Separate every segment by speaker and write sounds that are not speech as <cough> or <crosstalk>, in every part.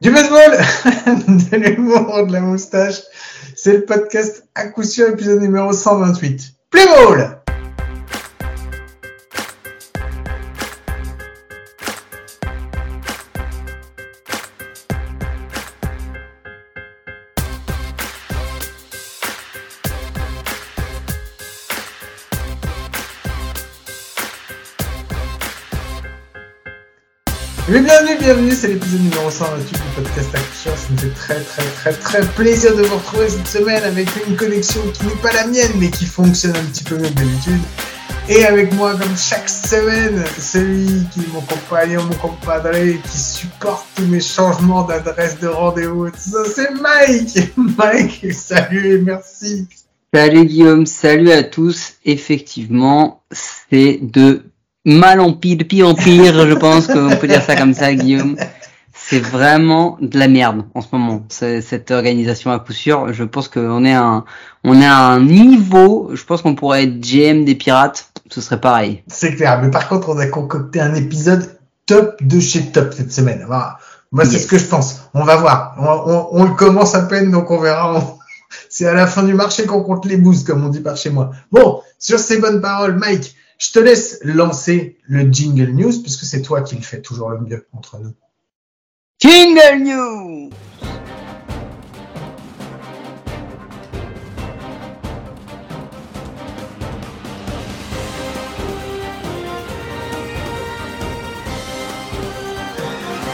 Speaker 1: Du baseball, <laughs> de l'humour, de la moustache. C'est le podcast à coup sûr, épisode numéro 128. Play ball bienvenue, c'est l'épisode numéro 128 du podcast Action. Ça me fait très très très très plaisir de vous retrouver cette semaine avec une connexion qui n'est pas la mienne mais qui fonctionne un petit peu mieux d'habitude. Et avec moi, comme chaque semaine, celui qui est mon compagnon, mon compadre, qui supporte tous mes changements d'adresse de rendez-vous. C'est Mike. <laughs> Mike, salut et merci.
Speaker 2: Salut Guillaume, salut à tous. Effectivement, c'est de mal en pire, de pire en pire, je pense qu'on peut dire ça comme ça, Guillaume. C'est vraiment de la merde en ce moment. Cette organisation à coup sûr, je pense qu'on est à un, on est à un niveau. Je pense qu'on pourrait être GM des pirates. Ce serait pareil.
Speaker 1: C'est clair. Mais par contre, on a concocté un épisode top de chez top cette semaine. Moi, c'est ce que je pense. On va voir. On, le commence à peine, donc on verra. <laughs> C'est à la fin du marché qu'on compte les boosts, comme on dit par chez moi. Bon, sur ces bonnes paroles, Mike, je te laisse lancer le Jingle News puisque c'est toi qui le fais toujours le mieux entre nous.
Speaker 2: Jingle News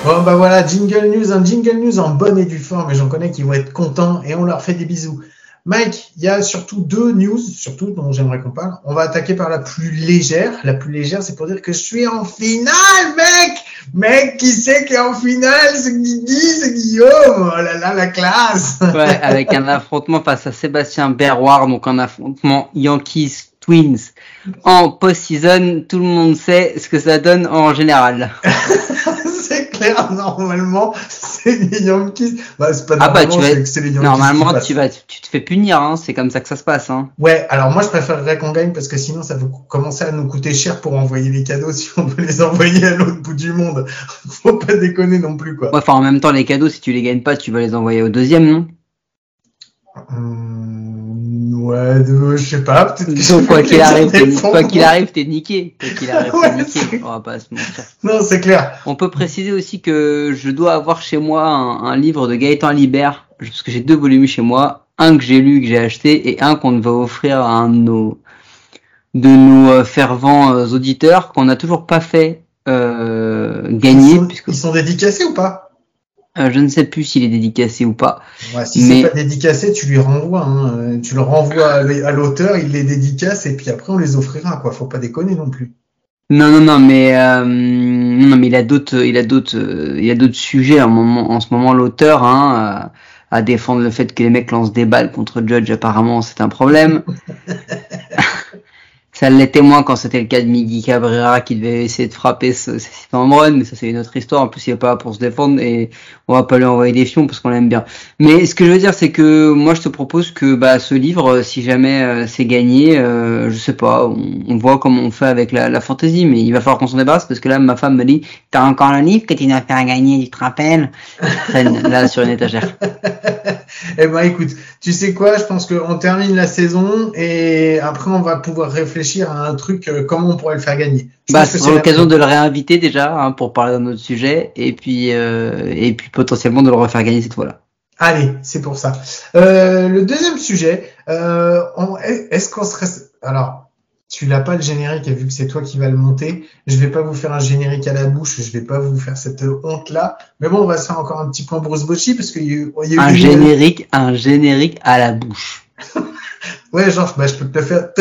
Speaker 1: Bon bah voilà, Jingle News, un Jingle News en bonne et due forme, et j'en connais qui vont être contents et on leur fait des bisous. Mike, il y a surtout deux news, surtout dont j'aimerais qu'on parle. On va attaquer par la plus légère. La plus légère, c'est pour dire que je suis en finale, mec Mec, qui c'est qui est en finale? C'est Guigui, c'est Guillaume Oh là là, la classe
Speaker 2: Ouais, avec un affrontement face à Sébastien Berroir, donc un affrontement Yankees Twins en post-season. Tout le monde sait ce que ça donne en général. <laughs> <laughs>
Speaker 1: normalement, c'est les Yankees.
Speaker 2: Bah, c'est pas ah bah, tu vas... c'est les Yankees. Normalement, tu, vas, tu te fais punir, hein. c'est comme ça que ça se passe. Hein.
Speaker 1: Ouais, alors moi, je préférerais qu'on gagne parce que sinon, ça va commencer à nous coûter cher pour envoyer les cadeaux <laughs> si on veut les envoyer à l'autre bout du monde. <laughs> Faut pas déconner non plus, quoi.
Speaker 2: enfin, en même temps, les cadeaux, si tu les gagnes pas, tu vas les envoyer au deuxième, non?
Speaker 1: Hum, Ouais, je sais pas, peut-être
Speaker 2: que quoi qu'il arrive, quoi qu'il arrive, t'es niqué. Quoi qu'il arrive, t'es niqué. On va pas se mentir.
Speaker 1: Non, c'est clair.
Speaker 2: On peut préciser aussi que je dois avoir chez moi un, livre de Gaëtan Libert, parce que j'ai deux volumes chez moi, un que j'ai lu, que j'ai acheté, et un qu'on va offrir à un de nos, de nos euh, fervents euh, auditeurs qu'on n'a toujours pas fait euh, gagner.
Speaker 1: ils sont dédicacés ou pas?
Speaker 2: Euh, je ne sais plus s'il est dédicacé ou pas.
Speaker 1: Ouais, si mais... c'est pas dédicacé, tu lui renvoies. Hein. Tu le renvoies à l'auteur, il les dédicace et puis après on les offrira. Quoi, faut pas déconner non plus.
Speaker 2: Non, non, non, mais euh, non, mais il a d'autres, il a d'autres, euh, il a d'autres sujets en, moment, en ce moment. L'auteur, hein, à défendre le fait que les mecs lancent des balles contre Judge, apparemment, c'est un problème. <laughs> Ça l'était moins quand c'était le cas de Miggy Cabrera qui devait essayer de frapper ce, ce run, mais ça c'est une autre histoire. En plus, il n'est pas pour se défendre et on va pas lui envoyer des fions parce qu'on l'aime bien. Mais ce que je veux dire, c'est que moi, je te propose que bah, ce livre, si jamais euh, c'est gagné, euh, je sais pas, on, voit comment on fait avec la, la fantaisie, mais il va falloir qu'on s'en débarrasse parce que là, ma femme me dit, t'as encore un livre que tu dois faire gagner, tu te rappelles? Là sur une étagère. <laughs> <laughs>
Speaker 1: eh ben, écoute, tu sais quoi, je pense qu'on termine la saison et après on va pouvoir réfléchir à un truc, euh, comment on pourrait le faire gagner.
Speaker 2: bah, c'est l'occasion de le réinviter déjà hein, pour parler d'un autre sujet et puis euh, et puis potentiellement de le refaire gagner cette fois-là.
Speaker 1: Allez, c'est pour ça. Euh, le deuxième sujet, est-ce qu'on serait alors tu l'as pas le générique et vu que c'est toi qui vas le monter, je vais pas vous faire un générique à la bouche, je vais pas vous faire cette honte là. Mais bon, on va se faire encore un petit point Bruce Bocci parce qu'il y, a eu
Speaker 2: un générique, un générique à la bouche. <laughs>
Speaker 1: Ouais, genre, bah, je peux te le faire.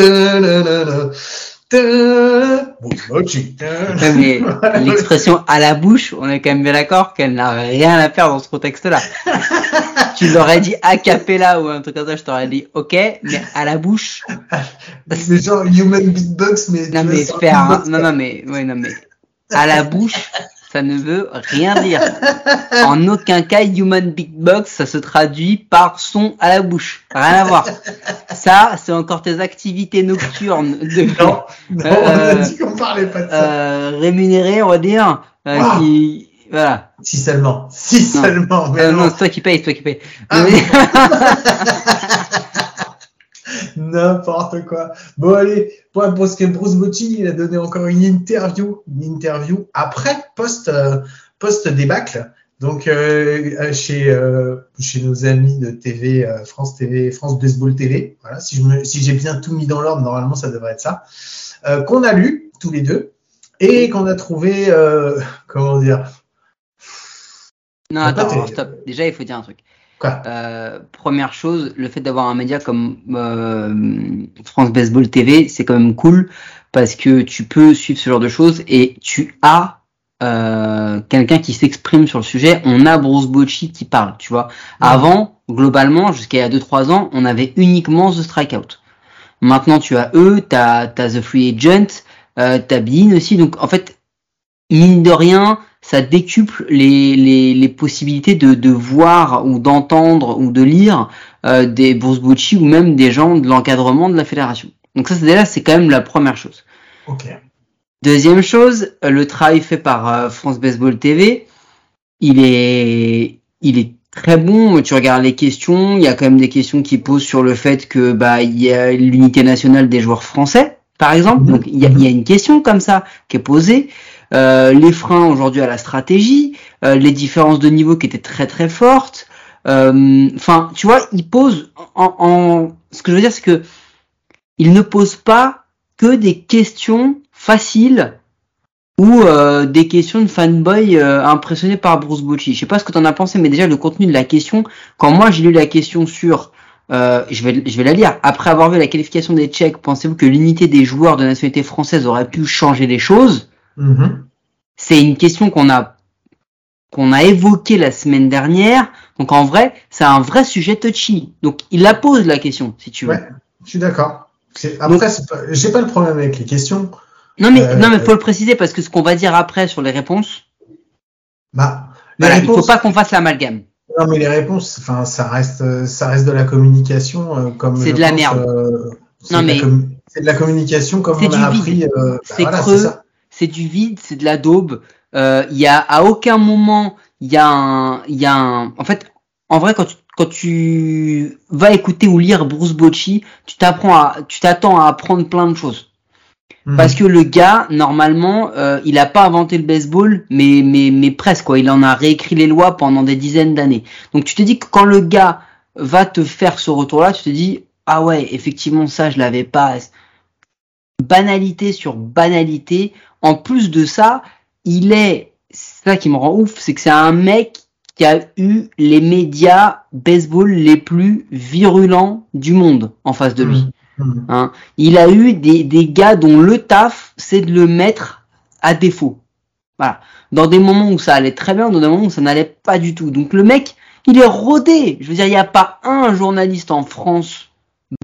Speaker 2: Mais <laughs> l'expression à la bouche, on est quand même bien d'accord qu'elle n'a rien à faire dans ce contexte-là. <laughs> tu l'aurais dit a cappella ou un truc comme ça, je t'aurais dit ok, mais à la bouche. <laughs>
Speaker 1: C'est genre human beatbox, mais.
Speaker 2: Non, mais faire, hein. non, non, mais, ouais, non, mais à la bouche, ça ne veut rien dire. <laughs> En aucun cas, Human Big Box, ça se traduit par son à la bouche. Rien à voir. Ça, c'est encore tes activités nocturnes de
Speaker 1: non, non on a euh, dit qu'on parlait pas de ça.
Speaker 2: Euh, rémunérées, on va dire, euh, ah. qui Voilà.
Speaker 1: Si seulement. Si seulement.
Speaker 2: Mais non, c'est toi qui paye, c'est toi qui paye.
Speaker 1: Ah, <laughs> N'importe quoi. Bon, allez, parce que Bruce Bocci, il a donné encore une interview, une interview après, post, euh, post débâcle. Donc, euh, chez, euh, chez nos amis de TV, euh, France TV, France Baseball TV. Voilà, si je me, si j'ai bien tout mis dans l'ordre, normalement, ça devrait être ça. Euh, qu'on a lu, tous les deux, et qu'on a trouvé, euh, comment dire?
Speaker 2: Non, attends, stop. Déjà, il faut dire un truc. Euh, première chose, le fait d'avoir un média comme euh, France Baseball TV, c'est quand même cool parce que tu peux suivre ce genre de choses et tu as euh, quelqu'un qui s'exprime sur le sujet. On a Bruce Bocci qui parle, tu vois. Avant, globalement, jusqu'à il y a 2-3 ans, on avait uniquement The Strikeout. Maintenant, tu as eux, tu as, The Free Agent, euh, tu as Bean aussi. Donc, en fait, mine de rien, ça décuple les, les, les possibilités de, de, voir ou d'entendre ou de lire euh, des Bruce Bocci ou même des gens de l'encadrement de la fédération. Donc ça, c'est déjà, c'est quand même la première chose.
Speaker 1: Okay.
Speaker 2: Deuxième chose, le travail fait par euh, France Baseball TV, il est, il est très bon. Tu regardes les questions, il y a quand même des questions qui posent sur le fait que bah il y a l'unité nationale des joueurs français, par exemple. Donc il y a, il y a une question comme ça qui est posée. Euh, les freins aujourd'hui à la stratégie, euh, les différences de niveau qui étaient très très fortes. Euh, enfin, tu vois, il pose en, en, ce que je veux dire, c'est que il ne pose pas que des questions faciles ou euh, des questions de fanboy euh, impressionnés par Bruce Bocci. Je sais pas ce que tu en as pensé, mais déjà le contenu de la question, quand moi j'ai lu la question sur, euh, je vais je vais la lire. Après avoir vu la qualification des Tchèques, pensez-vous que l'unité des joueurs de nationalité française aurait pu changer les choses?
Speaker 1: Mm-hmm.
Speaker 2: C'est une question qu'on a qu'on a évoquée la semaine dernière. Donc en vrai, c'est un vrai sujet touchy. Donc il la pose la question, si tu veux.
Speaker 1: Ouais, je suis d'accord. Après, j'ai pas le problème avec les questions.
Speaker 2: Non mais euh, non mais faut le préciser parce que ce qu'on va dire après sur les réponses.
Speaker 1: Bah,
Speaker 2: les voilà, réponses, il faut pas qu'on fasse l'amalgame.
Speaker 1: Non mais les réponses, enfin ça reste ça reste de la communication euh, comme.
Speaker 2: C'est de la merde. Euh,
Speaker 1: non mais c'est de la communication comme on a appris.
Speaker 2: Euh, c'est bah, creux, c'est du vide, c'est de la daube. Il y a à aucun moment il y a un il y a un en fait en vrai quand tu quand tu vas écouter ou lire Bruce Bocci, tu t'apprends à tu t'attends à apprendre plein de choses. Mmh. Parce que le gars, normalement, euh, il a pas inventé le baseball, mais, mais, mais presque quoi. Il en a réécrit les lois pendant des dizaines d'années. Donc tu te dis que quand le gars va te faire ce retour-là, tu te dis ah ouais, effectivement ça je l'avais pas. Banalité sur banalité. En plus de ça, il est, c'est ça qui me rend ouf, c'est que c'est un mec qui a eu les médias baseball les plus virulents du monde en face de lui.
Speaker 1: Mmh.
Speaker 2: Hein. Il a eu des, des gars dont le taf, c'est de le mettre à défaut. Voilà. Dans des moments où ça allait très bien, dans des moments où ça n'allait pas du tout. Donc le mec, il est rodé. Je veux dire, il n'y a pas un journaliste en France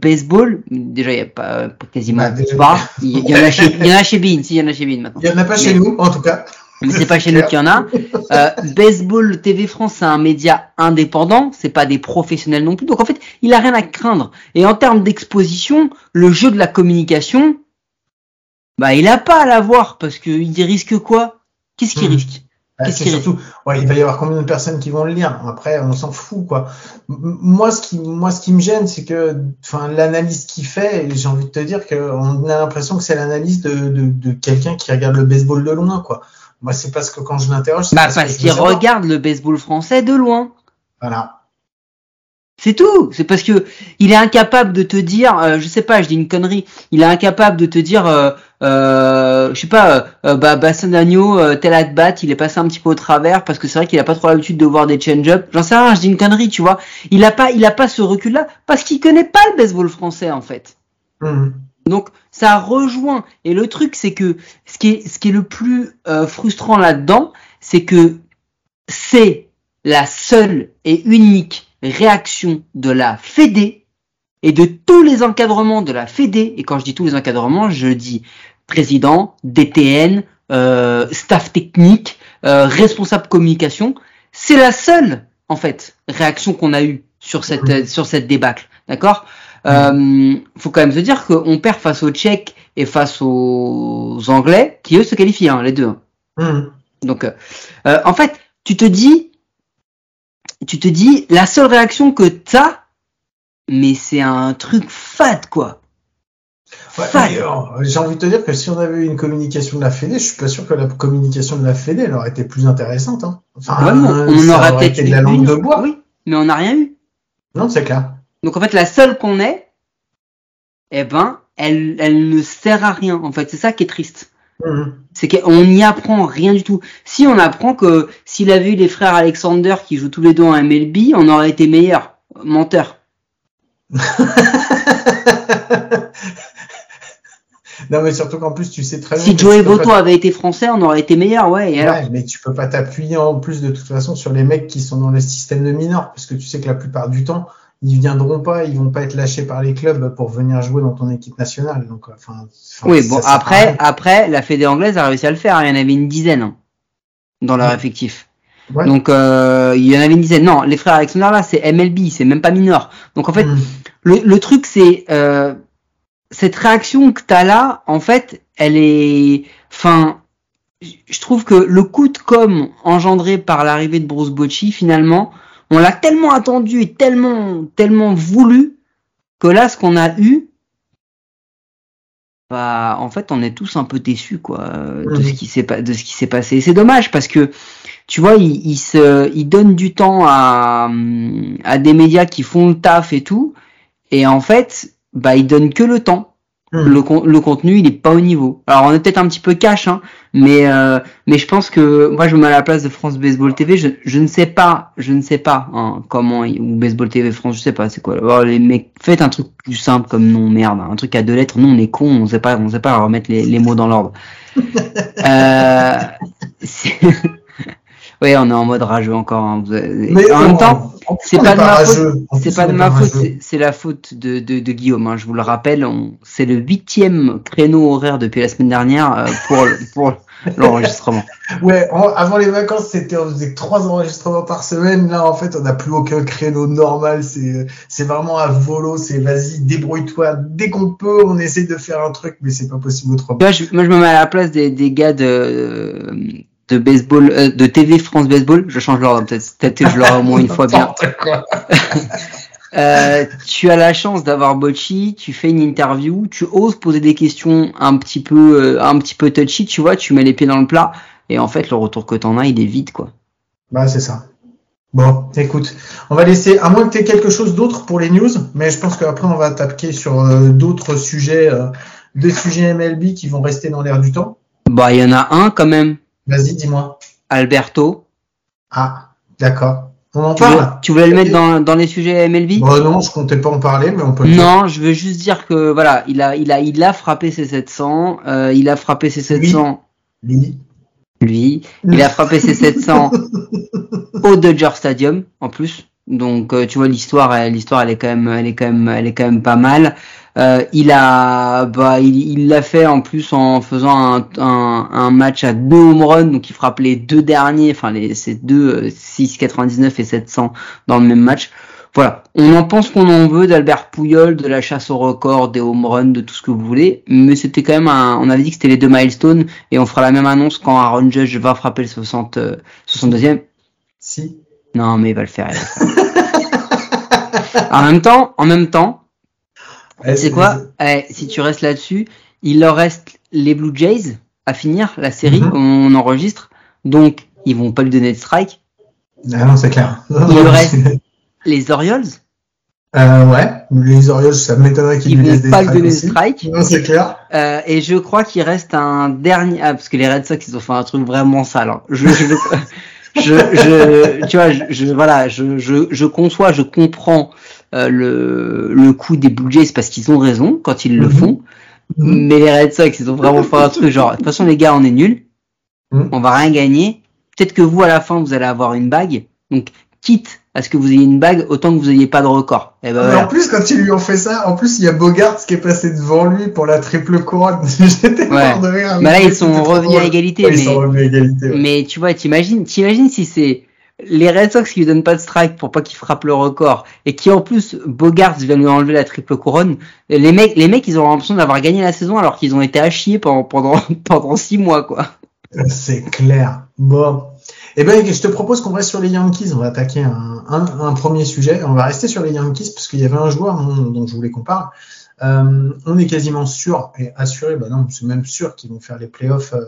Speaker 2: baseball. Déjà, il n'y a pas, quasiment
Speaker 1: bah,
Speaker 2: pas. Il y, en a chez, il y en a chez <laughs> Bean, si, il y en a chez Bean maintenant.
Speaker 1: Il n'y en a pas chez nous, en tout cas.
Speaker 2: Mais c'est pas chez nous qu'il y en a. <laughs> Euh, Baseball TV France, c'est un média indépendant, c'est pas des professionnels non plus. Donc en fait, il a rien à craindre. Et en termes d'exposition, le jeu de la communication, bah il a pas à l'avoir parce que il risque quoi? Qu'est-ce qu'il
Speaker 1: Mmh.
Speaker 2: risque? Qu'est-ce
Speaker 1: c'est surtout, ouais, il va y avoir combien de personnes qui vont le lire? Après, on s'en fout, quoi. Moi, ce qui, moi, ce qui me gêne, c'est que, enfin, l'analyse qu'il fait, j'ai envie de te dire qu'on a l'impression que c'est l'analyse de, de, de quelqu'un qui regarde le baseball de loin, quoi. Moi, c'est parce que quand je l'interroge, c'est
Speaker 2: Bah
Speaker 1: parce,
Speaker 2: qu'il
Speaker 1: savoir.
Speaker 2: regarde le baseball français de loin.
Speaker 1: Voilà.
Speaker 2: C'est tout. C'est parce que il est incapable de te dire, euh, je sais pas, je dis une connerie. Il est incapable de te dire, euh, euh, je sais pas, euh, bah Basson euh, tel at bat, il est passé un petit peu au travers parce que c'est vrai qu'il a pas trop l'habitude de voir des change-up. J'en sais rien, je dis une connerie, tu vois. Il a pas, il a pas ce recul-là parce qu'il connaît pas le baseball français en fait.
Speaker 1: Mhm.
Speaker 2: Donc ça rejoint. Et le truc, c'est que ce qui est, ce qui est le plus euh, frustrant là-dedans, c'est que c'est la seule et unique réaction de la Fédé et de tous les encadrements de la Fédé. Et quand je dis tous les encadrements, je dis président, DTN, euh, staff technique, euh, responsable communication. C'est la seule, en fait, réaction qu'on a eue sur cette, sur cette débâcle. D'accord? Euh, faut quand même se dire qu'on perd face aux Tchèques et face aux Anglais, qui eux se qualifient, hein, les deux. hein.
Speaker 1: Mhm.
Speaker 2: Donc, euh, en fait, tu te dis, tu te dis, la seule réaction que t'as, mais c'est un truc fat, quoi.
Speaker 1: Ouais, J'ai envie de te dire que si on avait eu une communication de la Fédé, je suis pas sûr que la communication de la Fédé elle aurait été plus intéressante. Hein.
Speaker 2: Enfin, on, aurait peut-être de la langue de bois. Oui, mais on n'a rien eu.
Speaker 1: Non, c'est clair.
Speaker 2: Donc en fait, la seule qu'on ait, eh ben, elle, elle ne sert à rien. En fait, c'est ça qui est triste. Mhm. C'est qu'on n'y apprend rien du tout. Si on apprend que s'il avait eu les frères Alexander qui jouent tous les deux en MLB, on aurait été meilleur. Menteur. <laughs>
Speaker 1: non, mais surtout qu'en plus, tu sais très
Speaker 2: bien. Si Joey Boto avait été français, on aurait été meilleur, ouais.
Speaker 1: ouais, mais tu peux pas t'appuyer en plus de toute façon sur les mecs qui sont dans le système de mineurs, parce que tu sais que la plupart du temps, ils viendront pas, ils vont pas être lâchés par les clubs pour venir jouer dans ton équipe nationale. Donc, euh, enfin,
Speaker 2: oui, bon, après, après, la Fédé anglaise a réussi à le faire. Il y en avait une dizaine hein, dans leur effectif. Donc, euh, il y en avait une dizaine. Non, les frères Alexander là, c'est MLB, c'est même pas mineur. Donc, en fait, mm. le, le, truc, c'est euh, cette réaction que tu as là, en fait, elle est, enfin, je trouve que le coup de com engendré par l'arrivée de Bruce Bocci, finalement, on l'a tellement attendu et tellement, tellement voulu que là, ce qu'on a eu, bah, en fait, on est tous un peu déçus, quoi, de ce qui s'est de ce qui s'est passé. C'est dommage parce que, tu vois, il, se, il donne du temps à, à des médias qui font le taf et tout, et en fait, bah, il donne que le temps. Hmm. Le, le, contenu, il est pas au niveau. Alors, on est peut-être un petit peu cash, hein, mais euh, mais je pense que moi, je me mets à la place de France Baseball TV. Je, je ne sais pas, je ne sais pas hein, comment ou Baseball TV France, je sais pas, c'est quoi. Alors, les mecs, faites un truc plus simple comme nom, merde, un truc à deux lettres. Non, on est con, on sait pas, on sait pas remettre les, les mots dans l'ordre. <laughs> euh, oui, on est en mode rageux encore. Hein. Mais en même temps, c'est pas, de ma faute. C'est pas de ma faute. C'est la faute de, de, de Guillaume. Hein. Je vous le rappelle, c'est le huitième créneau horaire depuis la semaine dernière euh, pour pour l'enregistrement. <laughs>
Speaker 1: Ouais, avant les vacances, c'était on faisait trois enregistrements par semaine. Là, en fait, on n'a plus aucun créneau normal. C'est c'est vraiment à volo. C'est vas-y, débrouille-toi dès qu'on peut. On essaie de faire un truc, mais c'est pas possible autrement.
Speaker 2: Moi, je, moi, je me mets à la place des, des gars de de baseball, euh, de TV France Baseball. Je change l'ordre, peut-être, peut-être que je l'aurai au moins une fois bien. <laughs> euh, tu as la chance d'avoir Bocci, tu fais une interview, tu oses poser des questions un petit peu, euh, un petit peu touchy, tu vois, tu mets les pieds dans le plat, et en fait, le retour que t'en as, il est vide, quoi.
Speaker 1: Bah, c'est ça. Bon, écoute, on va laisser, à moins que tu aies quelque chose d'autre pour les news, mais je pense qu'après, on va t'appliquer sur euh, d'autres sujets, des sujets MLB qui vont rester dans l'air du temps.
Speaker 2: Bah, il y en a un quand même.
Speaker 1: Vas-y, dis-moi.
Speaker 2: Alberto.
Speaker 1: Ah, d'accord.
Speaker 2: On en tu parle? Veux, tu voulais le mettre dans, dans les sujets MLB
Speaker 1: bah Non, je comptais pas en parler, mais on peut.
Speaker 2: Non, je veux juste dire que voilà, il a, il a, il a frappé ses 700. Euh, il a frappé ses 700.
Speaker 1: Lui.
Speaker 2: Lui. Il a frappé ses 700 <laughs> au Dodger Stadium en plus. Donc euh, tu vois l'histoire, l'histoire elle est quand même, elle est quand même, elle est quand même pas mal. Euh, il a, bah, il l'a fait en plus en faisant un, un, un, match à deux home runs, donc il frappe les deux derniers, enfin les ces deux 6,99 euh, et 700 dans le même match. Voilà, on en pense qu'on en veut d'Albert Pouyol, de la chasse au record, des home runs, de tout ce que vous voulez, mais c'était quand même un, on avait dit que c'était les deux milestones et on fera la même annonce quand Aaron Judge va frapper le 60, 62e. Euh,
Speaker 1: si.
Speaker 2: Non, mais il va le faire. <laughs> en même temps, en même temps, c'est quoi eh, Si tu restes là-dessus, il leur reste les Blue Jays à finir la série. Mhm. On enregistre, donc ils vont pas lui donner de strike.
Speaker 1: Ah non, c'est clair. <laughs>
Speaker 2: il leur reste les Orioles.
Speaker 1: Euh, ouais, les Orioles, ça m'étonnerait qu'ils lui laissent des
Speaker 2: pas lui donner de strike.
Speaker 1: Non, c'est clair.
Speaker 2: Euh, et je crois qu'il reste un dernier, ah, parce que les Red Sox, ils ont fait un truc vraiment sale. Hein. Je, je, je, <laughs> je, tu vois, je, voilà, je, je, je conçois, je comprends euh, le, le coup des Blue Jays parce qu'ils ont raison quand ils le mhm. font. Mhm. Mais les Red Sox, ils ont vraiment fait un truc genre, de toute façon les gars, on est nuls, mhm. on va rien gagner. Peut-être que vous à la fin vous allez avoir une bague. Donc quitte à ce que vous ayez une bague, autant que vous ayez pas de record.
Speaker 1: Et ben, En plus, quand ils lui ont fait ça, en plus il y a Bogart qui est passé devant lui pour la triple couronne. <laughs>
Speaker 2: J'étais ouais. de rire. Mais là ils sont revenus à égalité. mais... Ils sont revenus à égalité. Mais tu vois, t'imagines, t'imagines si c'est les Red Sox qui lui donnent pas de strike pour pas qu'il frappe le record et qui en plus Bogart vient lui enlever la triple couronne, les mecs, les mecs, ils ont l'impression d'avoir gagné la saison alors qu'ils ont été à chier pendant pendant <laughs> pendant six mois quoi.
Speaker 1: C'est clair. Bon. Eh ben, je te propose qu'on reste sur les Yankees. On va attaquer un, premier sujet. On va rester sur les Yankees parce qu'il y avait un joueur dont je voulais qu'on parle. Euh, on est quasiment sûr et assuré, bah non, c'est même sûr qu'ils vont faire les playoffs euh,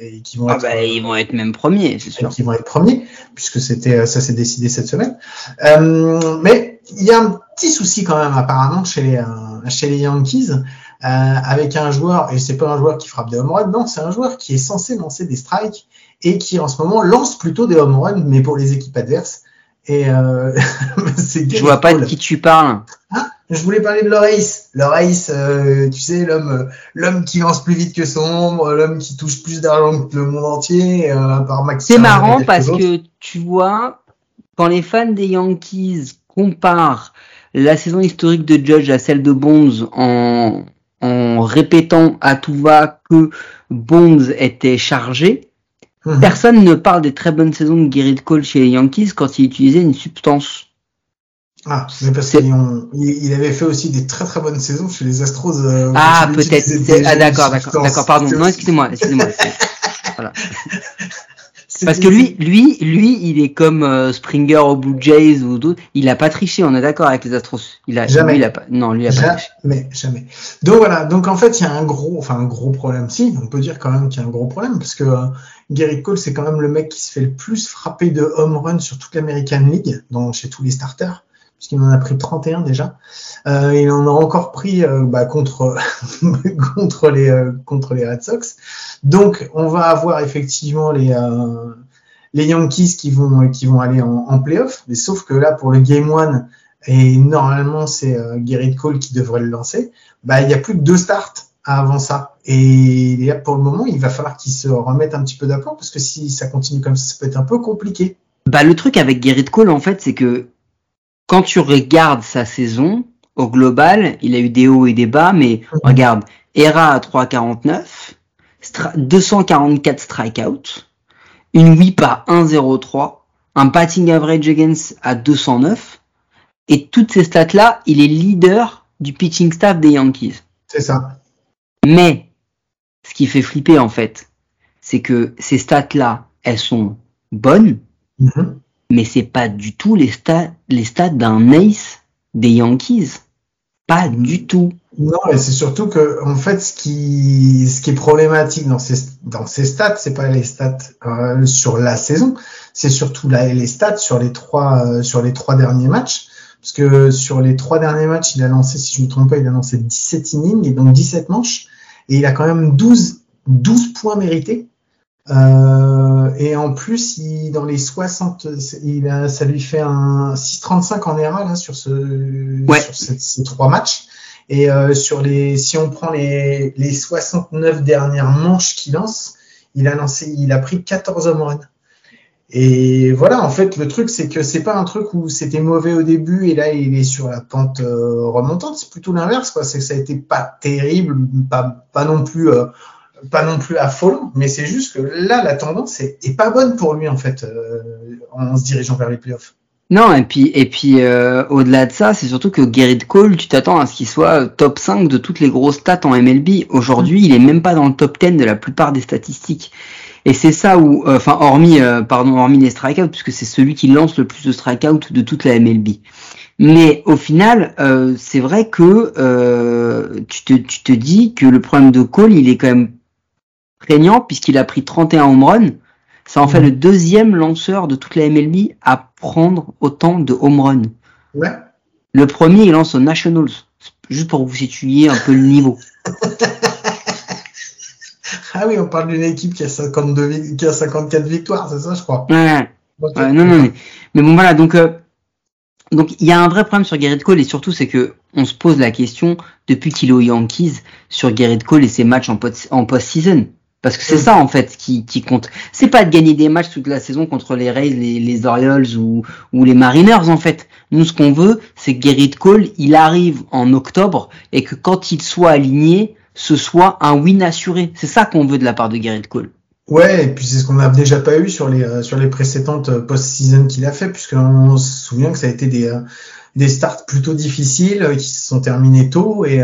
Speaker 1: et qu'ils vont
Speaker 2: ah être. Bah, ils vont être même premiers, c'est sûr.
Speaker 1: Qu'ils vont être premiers, puisque c'était ça s'est décidé cette semaine. Euh, mais il y a un petit souci quand même apparemment chez les chez les Yankees. avec un joueur, et c'est pas un joueur qui frappe des home runs, non, c'est un joueur qui est censé lancer des strikes et qui en ce moment lance plutôt des home runs, mais pour les équipes adverses. Et euh, <laughs>
Speaker 2: je vois pas de qui tu parles.
Speaker 1: Je voulais parler de Loris. Loris, euh, tu sais, l'homme, euh, l'homme qui lance plus vite que son ombre, l'homme qui touche plus d'argent que le monde entier, euh, par
Speaker 2: Max. C'est marrant parce que tu vois, quand les fans des Yankees comparent la saison historique de Judge à celle de Bonds en, en répétant à tout va que Bonds était chargé, Mhm. Personne ne parle des très bonnes saisons de Gerrit Cole chez les Yankees quand il utilisait une substance.
Speaker 1: Ah, mais parce qu'il avait fait aussi des très très bonnes saisons chez les Astros. Euh,
Speaker 2: ah, peut-être. Ah, d'accord, d'accord, d'accord, pardon. Non, excusez-moi, excusez-moi. <laughs> voilà. Parce que lui, lui, lui, il est comme euh, Springer au Blue Jays ou d'autres. Il a pas triché. On est d'accord avec les Astros. Il a
Speaker 1: jamais.
Speaker 2: il a pas. Non, lui il a
Speaker 1: jamais,
Speaker 2: pas triché.
Speaker 1: Jamais, jamais. Donc voilà. Donc en fait, il y a un gros, enfin un gros problème. Si, on peut dire quand même qu'il y a un gros problème parce que euh, Gary Cole, c'est quand même le mec qui se fait le plus frapper de home run sur toute l'American League, donc chez tous les starters, puisqu'il en a pris 31 déjà. Euh, il en a encore pris euh, bah, contre <laughs> contre les euh, contre les Red Sox. Donc, on va avoir effectivement les les Yankees qui vont qui vont aller en, playoff. Mais sauf que là, pour le game one, et normalement c'est Gary Cole qui devrait le lancer. Bah, il y a plus que deux starts avant ça. Et pour le moment, il va falloir qu'il se remette un petit peu d'aplomb parce que si ça continue comme ça, ça peut être un peu compliqué.
Speaker 2: Bah, le truc avec Gerrit Cole, en fait, c'est que quand tu regardes sa saison, au global, il a eu des hauts et des bas, mais mhm. regarde, ERA à 3,49, 244 strikeouts, une whip à 1,03, un batting average against à 209, et toutes ces stats-là, il est leader du pitching staff des Yankees.
Speaker 1: C'est ça.
Speaker 2: Mais ce qui fait flipper en fait, c'est que ces stats-là, elles sont bonnes, mhm. Mais c'est pas du tout les stats, les stats d'un ace des Yankees. Pas du tout.
Speaker 1: Non, et c'est surtout que en fait, ce qui, ce qui est problématique dans ces, dans ces stats, c'est pas les stats euh, sur la saison, c'est surtout les stats sur les trois, euh, sur les trois derniers matchs. Parce que sur les trois derniers matchs, il a lancé, si je ne me trompe pas, il a lancé 17 innings et donc 17 manches et il a quand même 12, 12 points mérités. Euh, et en plus, il, dans les 60, il a, ça lui fait un 6,35 en ERA là, sur, ce, sur ces, trois matchs. Et euh, sur les, si on prend les, les 69 dernières manches qu'il lance, il a lancé, il a pris 14 home runs. Et voilà, en fait, le truc, c'est que c'est pas un truc où c'était mauvais au début et là, il est sur la pente euh, remontante. C'est plutôt l'inverse, quoi. C'est que ça a été pas terrible, pas, pas non plus, euh, pas non plus affolant, mais c'est juste que là, la tendance est, pas bonne pour lui, en fait, euh, en se dirigeant vers les playoffs.
Speaker 2: Non, et puis, et puis au-delà de ça, c'est surtout que Gerrit Cole, tu t'attends à ce qu'il soit top 5 de toutes les grosses stats en MLB. Aujourd'hui, il est même pas dans le top 10 de la plupart des statistiques. Et c'est ça où, euh, enfin, hormis, euh, pardon, hormis les strikeouts, puisque c'est celui qui lance le plus de strikeouts de toute la MLB. Mais au final, euh, c'est vrai que tu, te, tu te dis que le problème de Cole, il est quand même prégnant, puisqu'il a pris 31 home runs. Ça en fait le deuxième lanceur de toute la MLB à prendre autant de home runs.
Speaker 1: Ouais.
Speaker 2: Le premier, il lance aux Nationals. Juste pour vous situer un peu le niveau. <laughs>
Speaker 1: Ah oui, on parle d'une équipe qui a 52, qui a 54 victoires, c'est ça, je crois.
Speaker 2: Ouais. non, non, mais, bon, voilà, donc, euh, donc il y a un vrai problème sur Garrett Cole et surtout c'est que on se pose la question depuis qu'il est aux Yankees sur Garrett Cole et ses matchs en, en post-season. Parce que c'est ça en fait qui, qui compte. C'est pas de gagner des matchs toute la saison contre les Rays, les, les Orioles ou, ou les Mariners en fait. Nous ce qu'on veut, c'est que Garrett Cole, il arrive en octobre et que quand il soit aligné, ce soit un win assuré. C'est ça qu'on veut de la part de Garrett Cole.
Speaker 1: Ouais, et puis c'est ce qu'on n'a déjà pas eu sur les euh, sur les précédentes euh, post-season qu'il a fait, puisqu'on se souvient que ça a été des euh, des starts plutôt difficiles qui se sont terminés tôt et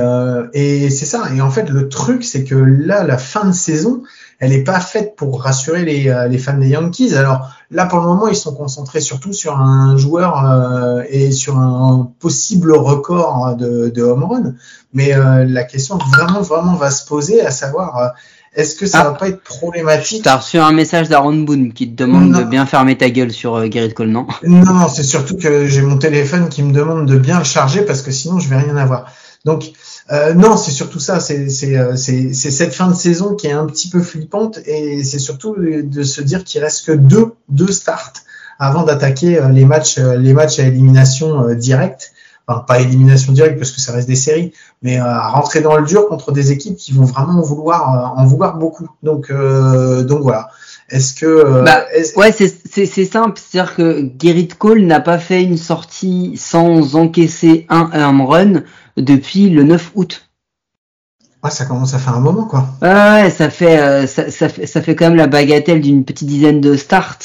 Speaker 1: et c'est ça. Et en fait, le truc, c'est que là, la fin de saison, elle n'est pas faite pour rassurer les les fans des Yankees. Alors là, pour le moment, ils sont concentrés surtout sur un joueur et sur un possible record de de home run. Mais la question vraiment vraiment va se poser, à savoir est-ce que ça ah. va pas être problématique
Speaker 2: T'as reçu un message d'Aaron Boone qui te demande de bien fermer ta gueule sur euh, Garrett Cole, non?
Speaker 1: Non, c'est surtout que j'ai mon téléphone qui me demande de bien le charger parce que sinon je vais rien avoir. Donc euh, non, c'est surtout ça. Euh, c'est cette fin de saison qui est un petit peu flippante et c'est surtout de se dire qu'il reste que deux deux starts avant d'attaquer les matchs les matchs à élimination directe enfin pas élimination directe parce que ça reste des séries, mais euh, à rentrer dans le dur contre des équipes qui vont vraiment en vouloir, euh, en vouloir beaucoup. Donc, euh, donc voilà. Est-ce que
Speaker 2: bah, ouais, c'est simple, c'est-à-dire que Gerrit Cole n'a pas fait une sortie sans encaisser un home run depuis le 9 août.
Speaker 1: Ouais, ça commence à faire un moment quoi.
Speaker 2: Ouais, ça fait ça, ça fait ça fait quand même la bagatelle d'une petite dizaine de starts.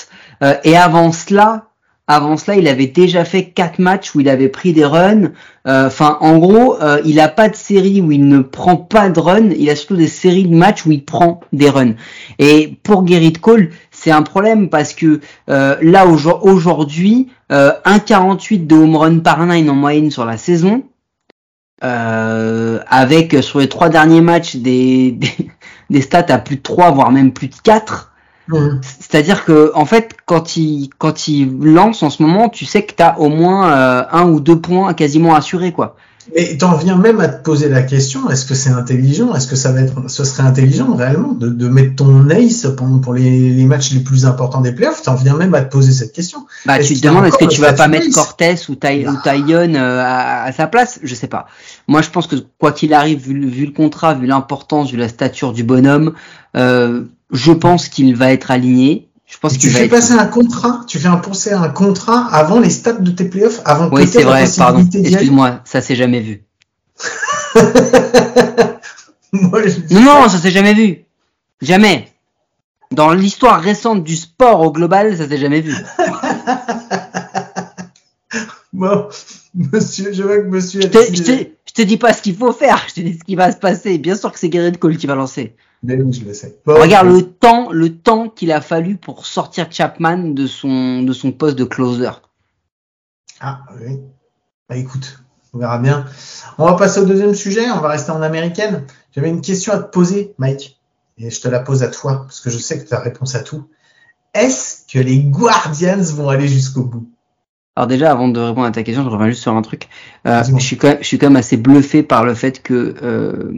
Speaker 2: et avant cela, avant cela, il avait déjà fait quatre matchs où il avait pris des runs. Euh, enfin, en gros, euh, il a pas de série où il ne prend pas de runs. Il a surtout des séries de matchs où il prend des runs. Et pour Gerrit Cole, c'est un problème parce que euh, là aujourd'hui, 1,48 de home run par nine en moyenne sur la saison. avec sur les trois derniers matchs des, <laughs> des, des, stats à plus de 3 voire même plus de 4 c'est-à-dire que en fait, quand il quand il lance en ce moment, tu sais que tu as au moins euh, un ou deux points quasiment assurés quoi.
Speaker 1: Et t'en viens même à te poser la question est-ce que c'est intelligent? Est-ce que ça va être, ce serait intelligent réellement de, de mettre ton ace pendant pour les, les, matchs les plus importants des playoffs? T'en viens même à te poser cette question.
Speaker 2: Bah tu te demandes est-ce que tu vas pas mettre Cortés ou, Ty, ou Taillon euh, à, à, sa place? Je sais pas. Moi je pense que quoi qu'il arrive, vu, vu, le contrat, vu l'importance, vu la stature du bonhomme, euh, je pense qu'il va être aligné. Je pense
Speaker 1: tu fais passer un contrat, tu fais un penser un contrat avant les stats de tes playoffs, avant
Speaker 2: oui, c'est vrai, pardon. Excuse-moi, ça s'est jamais vu. <laughs> Non, ça s'est jamais vu. Jamais. Dans l'histoire récente du sport au global, ça s'est jamais vu. <laughs>
Speaker 1: bon, monsieur, je vois que monsieur.
Speaker 2: Je te, je, te, je te, dis pas ce qu'il faut faire, je te dis ce qui va se passer. Bien sûr que c'est Garrett Cole qui va lancer. Regarde le temps, le temps qu'il a fallu pour sortir Chapman de son, de son poste de closer.
Speaker 1: Ah oui. Bah écoute, on verra bien. On va passer au deuxième sujet. On va rester en américaine. J'avais une question à te poser, Mike, et je te la pose à toi parce que je sais que tu as réponse à tout. Est-ce que les Guardians vont aller jusqu'au bout?
Speaker 2: Alors déjà, avant de répondre à ta question, je reviens juste sur un truc. Euh, je, suis quand même, je suis quand même assez bluffé par le fait que euh,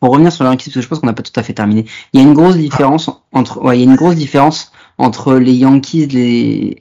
Speaker 2: pour revenir sur leur équipe, parce que je pense qu'on n'a pas tout à fait terminé. Il y a une grosse différence entre, il y a une grosse différence entre les Yankees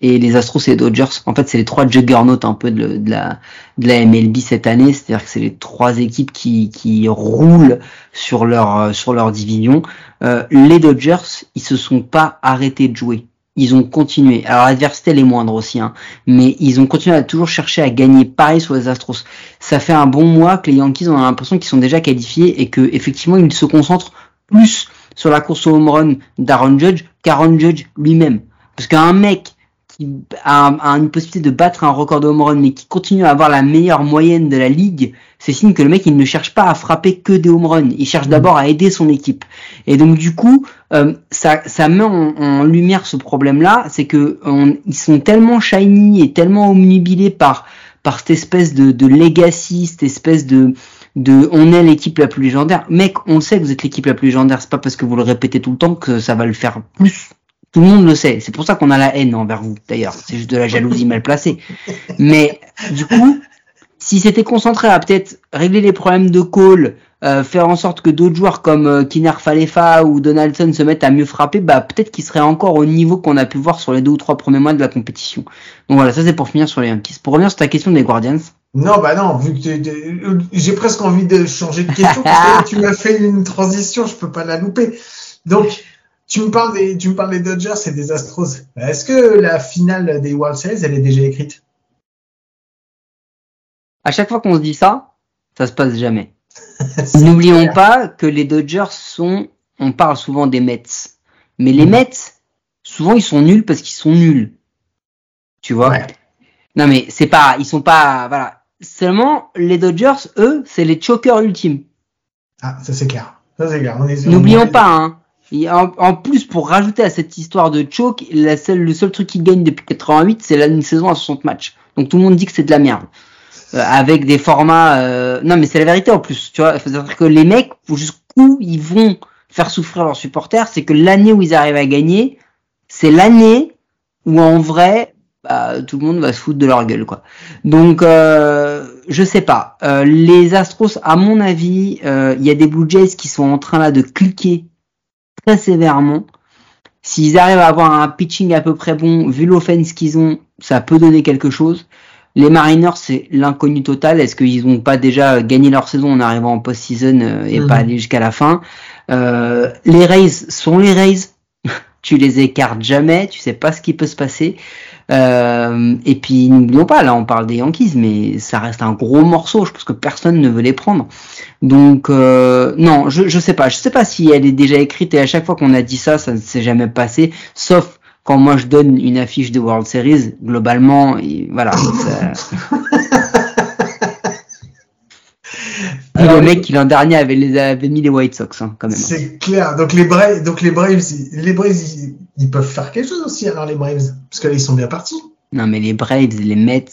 Speaker 2: et les Astros et les Dodgers. En fait, c'est les trois juggernauts un peu de, de, la, de la MLB cette année. C'est-à-dire que c'est les trois équipes qui, qui roulent sur leur, sur leur division. Euh, les Dodgers, ils se sont pas arrêtés de jouer ils ont continué. Alors l'adversité elle est moindre aussi, hein, mais ils ont continué à toujours chercher à gagner. Pareil sur les Astros. Ça fait un bon mois que les Yankees ont l'impression qu'ils sont déjà qualifiés et que effectivement ils se concentrent plus sur la course au home run d'Aaron Judge qu'Aaron Judge lui-même. Parce qu'un mec qui a, une possibilité de battre un record de home run mais qui continue à avoir la meilleure moyenne de la ligue, c'est signe que le mec il ne cherche pas à frapper que des home runs, il cherche d'abord à aider son équipe. Et donc du coup, euh, ça, ça met en, lumière ce problème-là, c'est que ils sont tellement shiny et tellement omnibilés par par cette espèce de, de legacy, cette espèce de de on est l'équipe la plus légendaire. Mec, on sait que vous êtes l'équipe la plus légendaire, c'est pas parce que vous le répétez tout le temps que ça va le faire plus. Tout le monde le sait. C'est pour ça qu'on a la haine envers vous, d'ailleurs. C'est juste de la jalousie mal placée. Mais du coup, si c'était concentré à peut-être régler les problèmes de call, euh, faire en sorte que d'autres joueurs comme euh, Kinar Falefa ou Donaldson se mettent à mieux frapper, bah peut-être qu'ils seraient encore au niveau qu'on a pu voir sur les deux ou trois premiers mois de la compétition. Donc voilà, ça c'est pour finir sur les Yankees. Pour revenir sur ta question des Guardians.
Speaker 1: Non, bah non, vu que j'ai presque envie de changer de question parce que <laughs> tu m'as fait une transition, je peux pas la louper. Donc, tu me parles des, tu me parles des Dodgers et des Astros. Est-ce que la finale des World Series, elle est déjà écrite?
Speaker 2: À chaque fois qu'on se dit ça, ça se passe jamais. <laughs> N'oublions pas que les Dodgers sont, on parle souvent des Mets. Mais les Mets, souvent ils sont nuls parce qu'ils sont nuls. Tu vois?
Speaker 1: Ouais.
Speaker 2: Non mais c'est pas, ils sont pas, voilà. Seulement les Dodgers, eux, c'est les chokers ultimes.
Speaker 1: Ah, ça c'est clair. Ça c'est clair.
Speaker 2: N'oublions pas, hein. En, plus, pour rajouter à cette histoire de choke, le seul truc qu'ils gagnent depuis 88, c'est une saison à 60 matchs. Donc tout le monde dit que c'est de la merde. Euh, avec des formats... euh, Non mais c'est la vérité en plus. Tu vois, c'est-à-dire que les mecs, jusqu'où ils vont faire souffrir leurs supporters, c'est que l'année où ils arrivent à gagner, c'est l'année où en vrai, bah, tout le monde va se foutre de leur gueule, quoi. Donc, euh, je sais pas. Euh, les Astros, à mon avis, euh, il y a des Blue Jays qui sont en train là de cliquer très sévèrement. S'ils arrivent à avoir un pitching à peu près bon, vu l'offense qu'ils ont, ça peut donner quelque chose. Les Mariners, c'est l'inconnu total. Est-ce qu'ils n'ont pas déjà gagné leur saison en arrivant en post-season euh, et
Speaker 1: Mhm.
Speaker 2: pas aller jusqu'à la fin? Euh, Les Rays sont les Rays? <laughs> tu les écartes jamais, tu sais pas ce qui peut se passer. Euh, et puis n'oublions pas, là on parle des Yankees, mais ça reste un gros morceau. Je pense que personne ne veut les prendre. Donc euh, non, je je sais pas, je sais pas si elle est déjà écrite et à chaque fois qu'on a dit ça, ça ne s'est jamais passé, sauf quand moi je donne une affiche de World Series. Globalement, voilà. <laughs> Puis
Speaker 1: Alors,
Speaker 2: le mec qui l'an dernier avait, les, avait mis les White Sox hein, quand même.
Speaker 1: C'est clair. Donc les Braves, donc les Braves, les Braves, ils, ils peuvent faire quelque chose aussi alors les Braves, parce que là ils sont bien partis.
Speaker 2: Non mais les Braves, les Mets,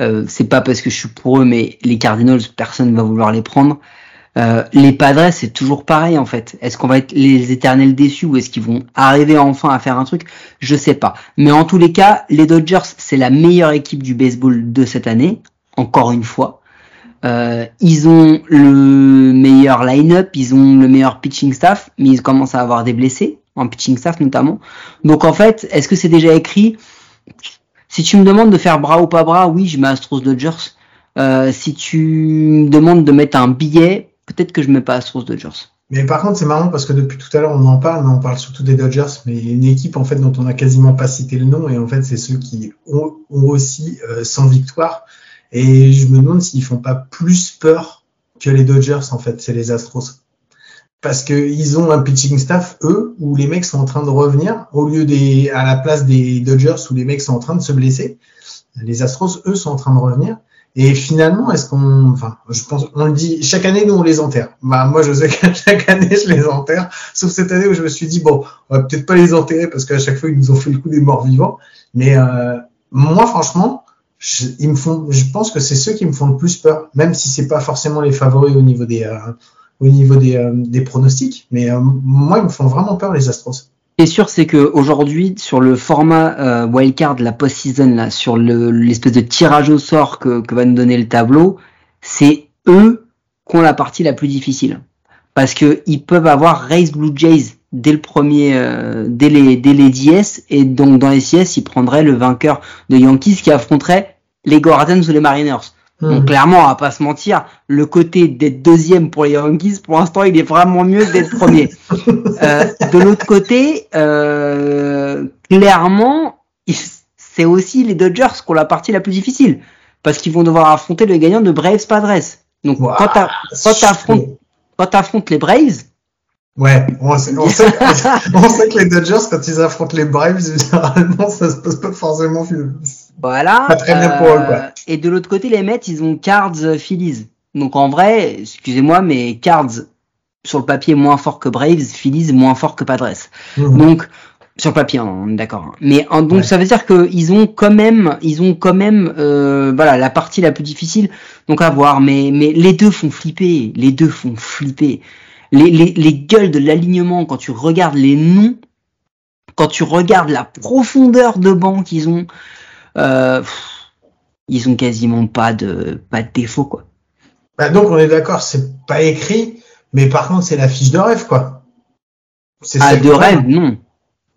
Speaker 2: euh, c'est pas parce que je suis pour eux, mais les Cardinals, personne va vouloir les prendre. Euh, les Padres, c'est toujours pareil en fait. Est-ce qu'on va être les éternels déçus ou est-ce qu'ils vont arriver enfin à faire un truc? Je sais pas. Mais en tous les cas, les Dodgers, c'est la meilleure équipe du baseball de cette année, encore une fois. Euh, ils ont le meilleur line-up, ils ont le meilleur pitching staff, mais ils commencent à avoir des blessés, en pitching staff notamment. Donc en fait, est-ce que c'est déjà écrit? Si tu me demandes de faire bras ou pas bras, oui, je mets Astros Dodgers. Euh, si tu me demandes de mettre un billet, peut-être que je mets pas Astros Dodgers.
Speaker 1: Mais par contre, c'est marrant parce que depuis tout à l'heure, on en parle, mais on parle surtout des Dodgers, mais une équipe en fait dont on a quasiment pas cité le nom, et en fait, c'est ceux qui ont, ont aussi euh, 100 victoires. Et je me demande s'ils font pas plus peur que les Dodgers, en fait, c'est les Astros. Parce que ils ont un pitching staff, eux, où les mecs sont en train de revenir, au lieu des, à la place des Dodgers où les mecs sont en train de se blesser. Les Astros, eux, sont en train de revenir. Et finalement, est-ce qu'on, enfin, je pense, on le dit, chaque année, nous, on les enterre. Bah, moi, je sais qu'à <laughs> chaque année, je les enterre. Sauf cette année où je me suis dit, bon, on va peut-être pas les enterrer parce qu'à chaque fois, ils nous ont fait le coup des morts vivants. Mais, euh, moi, franchement, je, ils me font, je pense que c'est ceux qui me font le plus peur, même si c'est pas forcément les favoris au niveau des, euh, au niveau des, euh, des pronostics. Mais, euh, moi, ils me font vraiment peur, les Astros.
Speaker 2: Est sûr, c'est que aujourd'hui, sur le format euh, wildcard, la post-season, là, sur le- l'espèce de tirage au sort que, que va nous donner le tableau, c'est eux qui ont la partie la plus difficile. Parce que ils peuvent avoir Race Blue Jays dès le premier, euh, dès les, dès les DS, et donc dans les CS, ils prendraient le vainqueur de Yankees qui affronterait les Guardians ou les Mariners. Donc
Speaker 1: Mhm.
Speaker 2: clairement, on va pas se mentir, le côté d'être deuxième pour les Yankees, pour l'instant, il est vraiment mieux d'être premier. <laughs> Euh, de l'autre côté, euh, clairement, c'est aussi les Dodgers qui ont la partie la plus difficile, parce qu'ils vont devoir affronter le gagnant de Braves Padres. Donc
Speaker 1: Ouah,
Speaker 2: quand quand t'affrontes les Braves,
Speaker 1: Ouais, on sait, on, sait, <laughs> on sait que les Dodgers, quand ils affrontent les Braves, généralement, ça se passe pas forcément.
Speaker 2: Voilà.
Speaker 1: Pas très bien pour eux, quoi.
Speaker 2: Et de l'autre côté, les Mets, ils ont Cards, euh, Phillies. Donc en vrai, excusez-moi, mais Cards sur le papier moins fort que Braves, Phillies moins fort que Padres.
Speaker 1: Mhm.
Speaker 2: Donc sur le papier, hein, on est d'accord. Mais en- donc
Speaker 1: Ouais.
Speaker 2: ça veut dire que ils ont quand même, ils ont quand même, euh, voilà, la partie la plus difficile. Donc à voir. Mais mais les deux font flipper. Les deux font flipper. Les les, les gueules de l'alignement quand tu regardes les noms, quand tu regardes la profondeur de banc qu'ils ont, euh, pff, ils ont quasiment pas de pas de défaut quoi.
Speaker 1: Bah, donc, on est d'accord, c'est pas écrit, mais par contre, c'est la fiche de rêve, quoi.
Speaker 2: Ah de rêve non.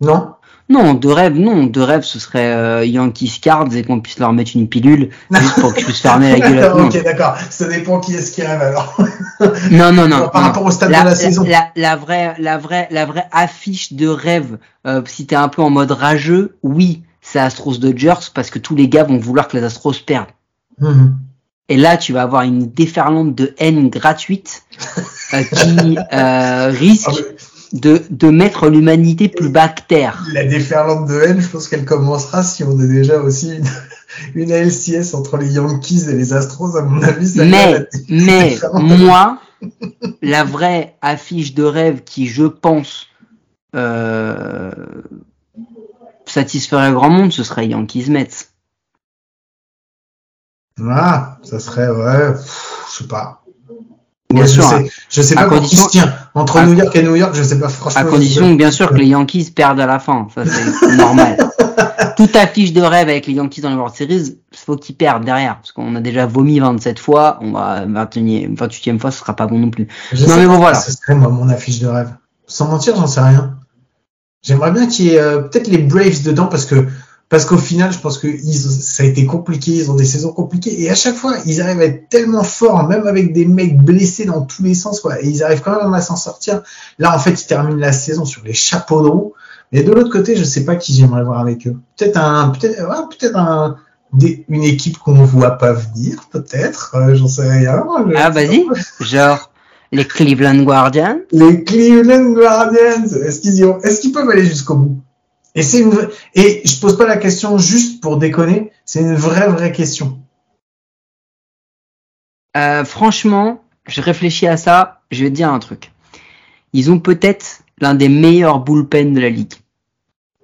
Speaker 1: Non
Speaker 2: Non, de rêve, non. De rêve, ce serait euh, Yankees Cards et qu'on puisse leur mettre une pilule <laughs> juste pour que je puisse fermer la gueule
Speaker 1: ok, d'accord. Ça dépend qui est-ce qui rêve alors. <laughs>
Speaker 2: Non, non, non.
Speaker 1: Par
Speaker 2: non.
Speaker 1: rapport au stade
Speaker 2: La,
Speaker 1: de la,
Speaker 2: la-
Speaker 1: saison.
Speaker 2: la- la vraie, la vraie, la vraie affiche de rêve, euh, si t'es un peu en mode rageux, oui, c'est Astros Dodgers parce que tous les gars vont vouloir que les Astros perdent.
Speaker 1: Mhm.
Speaker 2: Et là, tu vas avoir une déferlante de haine gratuite euh, qui <laughs> euh, risque
Speaker 1: Ah,
Speaker 2: de, de mettre l'humanité plus bactère.
Speaker 1: La déferlante de haine, je pense qu'elle commencera si on a déjà aussi une, <laughs> une LCS entre les Yankees et les Astros, à mon avis. Ça
Speaker 2: mais, mais moi, la vraie affiche de rêve qui, je pense, euh, satisferait grand monde, ce serait Yankees Mets.
Speaker 1: Ah, ça serait, ouais, je sais pas.
Speaker 2: Bien sûr.
Speaker 1: Je sais, je sais pas condition, tient. Entre à, New York et New York, je sais pas franchement.
Speaker 2: À condition, bien sûr, que les Yankees perdent à la fin. Ça, c'est normal. <laughs> Toute affiche de rêve avec les Yankees dans les World Series, faut qu'ils perdent derrière. Parce qu'on a déjà vomi 27 fois. On va 28e, 28e fois, ce sera pas bon non plus.
Speaker 1: Je non, mais bon, voilà. Ce serait, moi, mon affiche de rêve. Sans mentir, j'en sais rien. J'aimerais bien qu'il y ait euh, peut-être les Braves dedans parce que parce qu'au final, je pense que ils, ça a été compliqué, ils ont des saisons compliquées et à chaque fois, ils arrivent à être tellement forts, même avec des mecs blessés dans tous les sens, quoi. Et ils arrivent quand même à s'en sortir. Là, en fait, ils terminent la saison sur les chapeaux de roue. Mais de l'autre côté, je sais pas qui j'aimerais voir avec eux. Peut-être un, peut-être, ouais, peut-être un, des, une équipe qu'on voit pas venir, peut-être. Euh, J'en sais rien.
Speaker 2: ah, vas-y. Genre les Cleveland Guardians.
Speaker 1: Les Cleveland Guardians. Est-ce qu'ils est-ce qu'ils peuvent aller jusqu'au bout? Et c'est une, et je pose pas la question juste pour déconner, c'est une vraie, vraie question.
Speaker 2: Euh, franchement, je réfléchis à ça, je vais te dire un truc. Ils ont peut-être l'un des meilleurs bullpen de la ligue.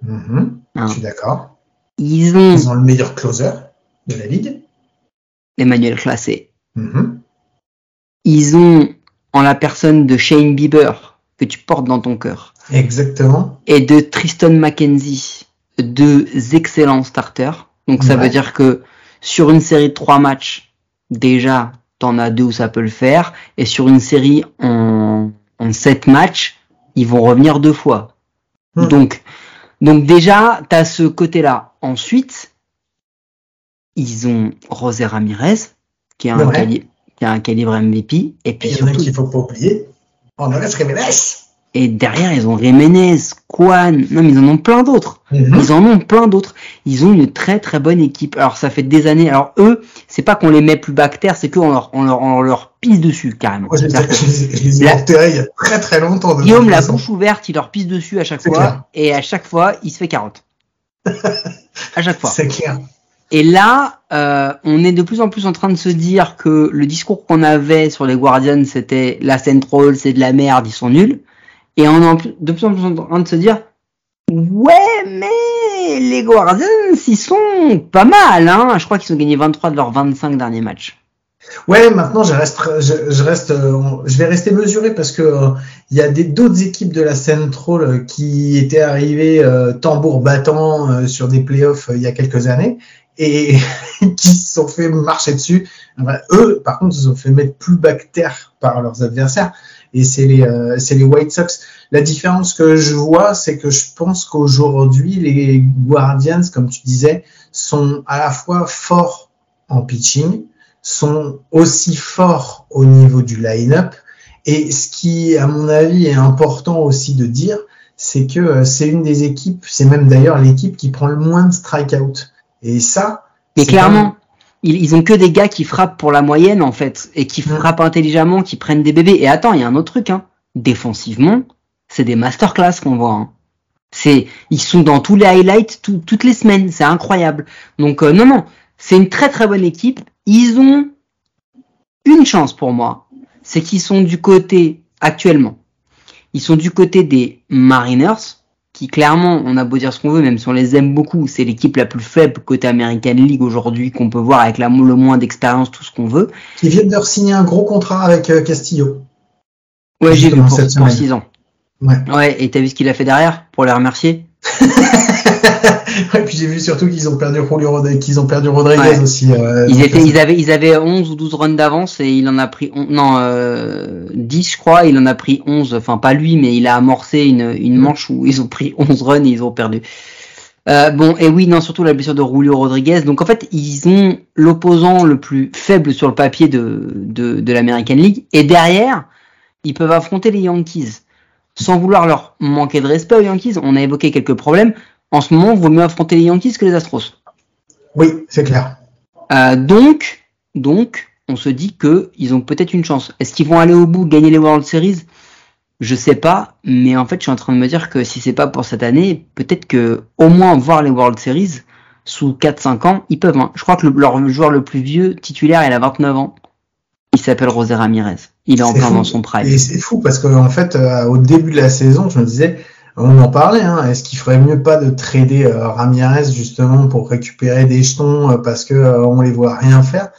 Speaker 1: Mm-hmm. hein. Je suis d'accord.
Speaker 2: Ils ont,
Speaker 1: Ils ont le meilleur closer de la ligue.
Speaker 2: Emmanuel Classé.
Speaker 1: Mm-hmm.
Speaker 2: Ils ont en la personne de Shane Bieber que tu portes dans ton cœur.
Speaker 1: Exactement.
Speaker 2: Et de Tristan McKenzie, deux excellents starters. Donc ça
Speaker 1: Ouais.
Speaker 2: veut dire que sur une série de trois matchs, déjà, t'en as deux où ça peut le faire. Et sur une série en, en sept matchs, ils vont revenir deux fois.
Speaker 1: Hmm.
Speaker 2: Donc, donc déjà, t'as ce côté-là. Ensuite, ils ont José Ramirez, qui est un,
Speaker 1: Ouais.
Speaker 2: Qui a un calibre MVP. Et puis
Speaker 1: Et
Speaker 2: surtout,
Speaker 1: qu'il faut pas oublier. On en reste Jiménez.
Speaker 2: et derrière, ils ont Jiménez, Kwan. Non, mais ils en ont plein d'autres.
Speaker 1: Mhm.
Speaker 2: Ils en ont plein d'autres. Ils ont une très très bonne équipe. Alors ça fait des années. Alors eux, c'est pas qu'on les met plus bactères, c'est qu'on leur, on leur, on leur pisse dessus carrément.
Speaker 1: Moi, je les ai,
Speaker 2: que
Speaker 1: enterrés il y a très très longtemps.
Speaker 2: Guillaume la bouche ouverte, il leur pisse dessus à chaque fois,
Speaker 1: clair.
Speaker 2: et à chaque fois, il se fait carotte. <laughs> à chaque fois.
Speaker 1: C'est clair.
Speaker 2: Et là, euh, on est de plus en plus en train de se dire que le discours qu'on avait sur les Guardians, c'était la Central, c'est de la merde, ils sont nuls. Et on est de plus en plus en train de se dire, ouais, mais les Guardians, ils sont pas mal, hein. Je crois qu'ils ont gagné 23 de leurs 25 derniers matchs.
Speaker 1: Ouais, maintenant je reste, je, reste, euh, je vais rester mesuré parce que euh, il y a d'autres équipes de la Central qui étaient arrivées tambour battant sur des playoffs il y a quelques années et <laughs> qui se sont fait marcher dessus. Eux, par contre, se sont fait mettre plus bactères par leurs adversaires et c'est les, euh, les White Sox. La différence que je vois, c'est que je pense qu'aujourd'hui les Guardians, comme tu disais, sont à la fois forts en pitching sont aussi forts au niveau du line-up. Et ce qui, à mon avis, est important aussi de dire, c'est que euh, c'est une des équipes, c'est même d'ailleurs l'équipe qui prend le moins de strikeout. Et ça,
Speaker 2: Mais clairement, ils, ils ont que des gars qui frappent pour la moyenne, en fait, et qui frappent intelligemment, qui prennent des bébés. Et attends, il y a un autre truc, hein. Défensivement, c'est des masterclass qu'on voit, hein. C'est, ils sont dans tous les highlights tout- toutes les semaines. C'est incroyable. Donc, euh, non, non. C'est une très très bonne équipe. Ils ont une chance pour moi. C'est qu'ils sont du côté, actuellement, ils sont du côté des Mariners, qui clairement, on a beau dire ce qu'on veut, même si on les aime beaucoup, c'est l'équipe la plus faible côté American League aujourd'hui qu'on peut voir avec la, le moins d'expérience, tout ce qu'on veut.
Speaker 1: qui viennent de signer un gros contrat avec euh, Castillo.
Speaker 2: Ouais, j'ai vu pour, pour
Speaker 1: semaine.
Speaker 2: 6 ans.
Speaker 1: Ouais.
Speaker 2: Ouais, et t'as vu ce qu'il a fait derrière pour les remercier? <laughs> <laughs>
Speaker 1: Et puis j'ai vu surtout qu'ils ont perdu Julio Rodriguez, qu'ils ont perdu Rodriguez
Speaker 2: Ouais.
Speaker 1: aussi. euh,
Speaker 2: ils,
Speaker 1: donc,
Speaker 2: étaient,
Speaker 1: euh,
Speaker 2: ils, avaient, ils avaient 11 ou 12 runs d'avance et il en a pris on- non euh, 10 je crois, il en a pris 11, enfin pas lui mais il a amorcé une, une manche où ils ont pris 11 runs et ils ont perdu. Euh, bon et oui non surtout la blessure de Julio Rodriguez donc en fait ils ont l'opposant le plus faible sur le papier de, de, de l'American League et derrière ils peuvent affronter les Yankees sans vouloir leur manquer de respect aux Yankees on a évoqué quelques problèmes en ce moment il vaut mieux affronter les Yankees que les Astros
Speaker 1: Oui, c'est clair.
Speaker 2: euh, donc, donc, on se dit que ils ont peut-être une chance. Est-ce qu'ils vont aller au bout, gagner les World Series? Je sais pas, mais en fait, je suis en train de me dire que si c'est pas pour cette année, peut-être que au moins voir les World Series sous 4-5 ans, ils peuvent. Hein. Je crois que le, leur joueur le plus vieux titulaire, il a 29 ans. Il s'appelle José Ramirez. Il est, en plein dans son prime.
Speaker 1: Et c'est fou parce qu'en en fait, euh, au début de la saison, je me disais, on en parlait, hein, est-ce qu'il ferait mieux pas de trader euh, Ramirez justement pour récupérer des jetons euh, parce que on les voit rien faire?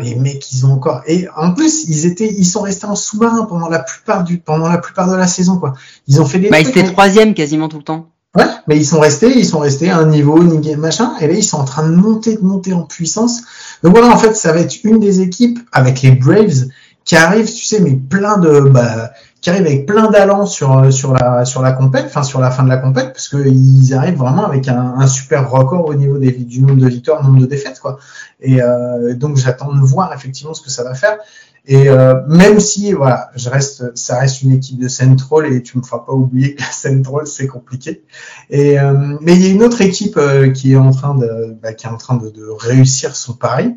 Speaker 1: Les mecs, ils ont encore. Et en plus, ils étaient, ils sont restés en sous-marin pendant la plupart du, pendant la plupart de la saison, quoi. Ils ont fait des.
Speaker 2: Bah, ils étaient troisième quasiment tout le temps.
Speaker 1: Ouais, mais ils sont restés, ils sont restés à un niveau, machin, et là ils sont en train de monter, de monter en puissance. Donc voilà, en fait, ça va être une des équipes avec les Braves qui arrivent, tu sais, mais plein de, bah, qui arrivent avec plein d'allant sur sur la sur la compète, enfin sur la fin de la compète, parce qu'ils arrivent vraiment avec un, super record au niveau des, du nombre de victoires, nombre de défaites, quoi. Et euh, donc j'attends de voir effectivement ce que ça va faire. Et euh, même si voilà, je reste, ça reste une équipe de Central et tu me feras pas oublier que Central c'est compliqué. Et euh, mais il y a une autre équipe euh, qui est en train de, bah, qui est en train de, de réussir son pari.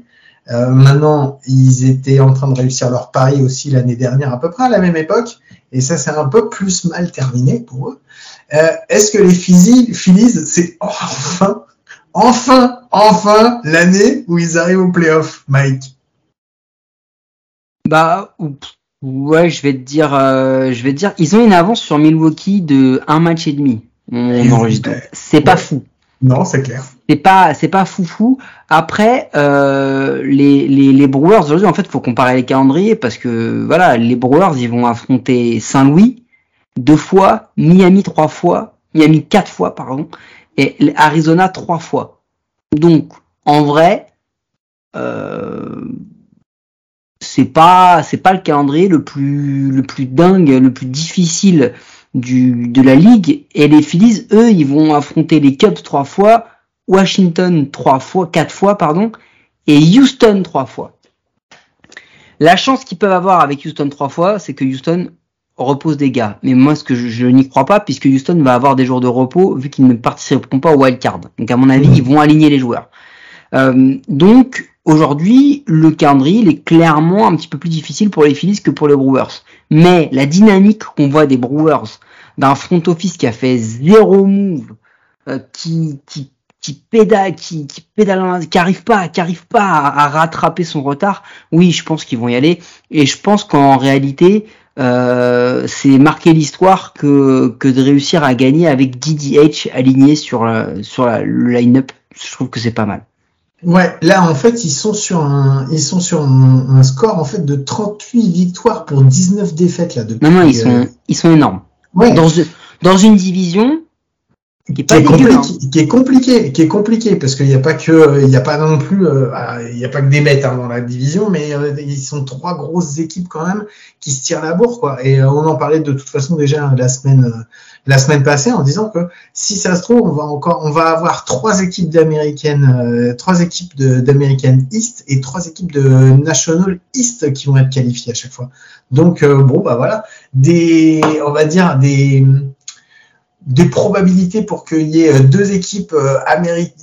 Speaker 1: Euh, maintenant, ils étaient en train de réussir leur pari aussi l'année dernière, à peu près à la même époque, et ça c'est un peu plus mal terminé pour eux. Euh, Est-ce que les Phillies, c'est enfin, enfin, enfin l'année où ils arrivent au playoff, Mike?
Speaker 2: Bah, ouais, je vais te dire, euh, je vais te dire, ils ont une avance sur Milwaukee de un match et demi. On enregistre. C'est pas fou.
Speaker 1: Non, c'est clair.
Speaker 2: C'est pas, c'est pas foufou. Après, euh, les, les, les Brewers aujourd'hui, en fait, faut comparer les calendriers parce que voilà, les Brewers, ils vont affronter Saint-Louis deux fois, Miami trois fois, Miami quatre fois, pardon, et Arizona trois fois. Donc, en vrai, euh, c'est pas, c'est pas le calendrier le plus, le plus dingue, le plus difficile du, de la ligue. Et les Phillies, eux, ils vont affronter les Cubs trois fois, Washington trois fois, quatre fois, pardon, et Houston trois fois. La chance qu'ils peuvent avoir avec Houston trois fois, c'est que Houston repose des gars. Mais moi, ce que je, n'y crois pas, puisque Houston va avoir des jours de repos, vu qu'ils ne participeront pas au wild card. Donc, à mon avis, ils vont aligner les joueurs. Euh, donc, aujourd'hui, le calendrier, il est clairement un petit peu plus difficile pour les Phillies que pour les Brewers. Mais la dynamique qu'on voit des Brewers, d'un front office qui a fait zéro move, euh, qui, qui, qui pédale, qui, qui pédale, qui arrive pas, qui arrive pas à, rattraper son retard. Oui, je pense qu'ils vont y aller. Et je pense qu'en réalité, euh, c'est marquer l'histoire que, que de réussir à gagner avec DDH aligné sur, la, sur la, le line-up. Je trouve que c'est pas mal.
Speaker 1: Ouais, là en fait ils sont sur un ils sont sur un, score en fait de 38 victoires pour 19 défaites là depuis.
Speaker 2: Non non, ils sont euh, ils sont énormes. Ouais. Dans dans une division
Speaker 1: qui est, pas compliqué, hein. qui est compliqué, qui est compliqué parce qu'il n'y a pas que, il n'y a pas non plus, euh, il n'y a pas que des bêtes hein, dans la division, mais euh, ils sont trois grosses équipes quand même qui se tirent la bourre quoi. Et on en parlait de toute façon déjà la semaine, la semaine passée en disant que si ça se trouve, on va encore, on va avoir trois équipes d'américaines, euh, trois équipes d'américaines East et trois équipes de National East qui vont être qualifiées à chaque fois. Donc euh, bon bah voilà, des, on va dire des des probabilités pour qu'il y ait deux équipes euh,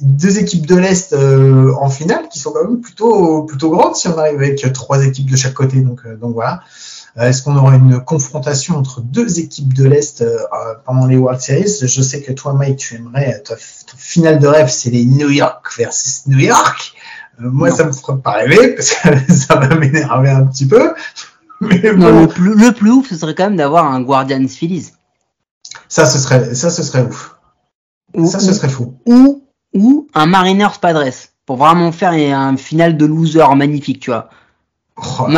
Speaker 1: deux équipes de l'est en finale qui sont quand même plutôt plutôt grandes si on arrive avec trois équipes de chaque côté donc donc voilà euh, est-ce qu'on aura une confrontation entre deux équipes de l'Est euh, pendant les World Series? Je sais que toi, Mike, tu aimerais, ton finale de rêve, c'est les New York versus New York. Euh, moi, ça me ferait pas rêver parce que <laughs> ça va m'énerver un petit peu.
Speaker 2: le, plus, le plus ouf, ce serait quand même d'avoir un Guardians Phillies.
Speaker 1: Ça, ce serait, ça, ce serait ouf. ça, ce serait fou.
Speaker 2: Ou, ou un Mariners Padres pour vraiment faire un final de loser magnifique, tu vois. Oh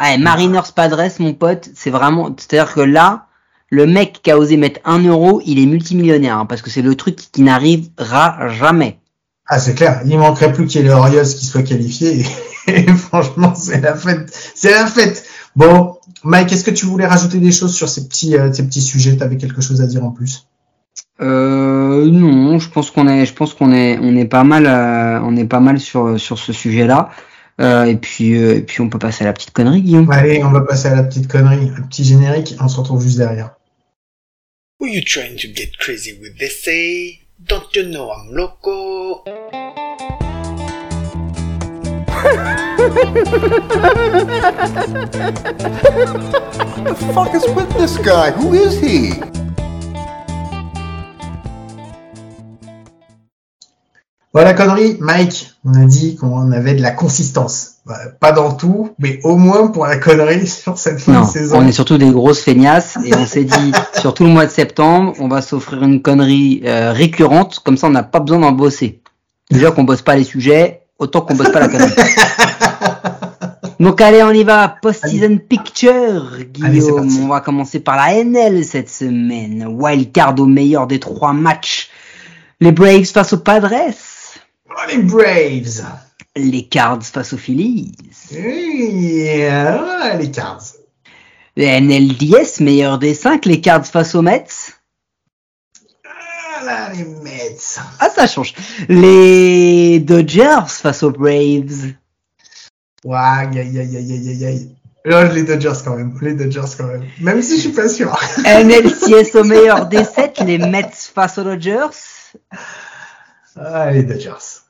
Speaker 2: Ouais, Mariners Padres, mon pote, c'est vraiment, c'est-à-dire que là, le mec qui a osé mettre un euro, il est multimillionnaire, hein, parce que c'est le truc qui n'arrivera jamais.
Speaker 1: Ah, c'est clair. Il manquerait plus qu'il y ait les Orioles qui soient qualifiés. <laughs> Et, franchement, c'est la fête. C'est la fête. Bon, Mike, est-ce que tu voulais rajouter des choses sur ces petits, euh, ces petits sujets? T'avais quelque chose à dire en plus?
Speaker 2: Euh, non, je pense qu'on est, je pense qu'on est, on est pas mal, euh, on est pas mal sur sur ce sujet-là. Euh, et puis, euh, et puis on peut passer à la petite connerie, Guillaume.
Speaker 1: Allez, on va passer à la petite connerie, un petit générique, on se retrouve juste derrière. Were you trying to get crazy with this? Don't you know I'm loco?
Speaker 3: The fuck is with this guy? Who is he?
Speaker 1: Voilà, connerie, Mike, on a dit qu'on avait de la consistance. Bah, pas dans tout, mais au moins pour la connerie <laughs> sur cette fin
Speaker 2: Non,
Speaker 1: de saison.
Speaker 2: on est surtout des grosses feignasses et on s'est dit <laughs> sur tout le mois de septembre, on va s'offrir une connerie euh, récurrente, comme ça on n'a pas besoin d'en bosser. Déjà qu'on bosse pas les sujets, autant qu'on bosse pas la connerie. Donc allez, on y va. Post-season picture, Guillaume. on va commencer par la NL cette semaine. Wildcard au meilleur des trois matchs. Les Braves face aux Padres.
Speaker 1: Oh, les Braves.
Speaker 2: Les Cards face aux Phillies.
Speaker 1: Ah, les Cards.
Speaker 2: Les NLDS, meilleur des cinq. Les Cards face aux Mets.
Speaker 1: Ah là, les Mets.
Speaker 2: Ah, ça change. Les Dodgers face aux Braves.
Speaker 1: Ouais, aïe, aïe, aïe, aïe, aïe. Oh, les Dodgers quand même, les Dodgers quand même. Même si je suis pas sûr.
Speaker 2: NLCS au meilleur des sept. Les Mets face aux Dodgers.
Speaker 1: Ah, les Dodgers.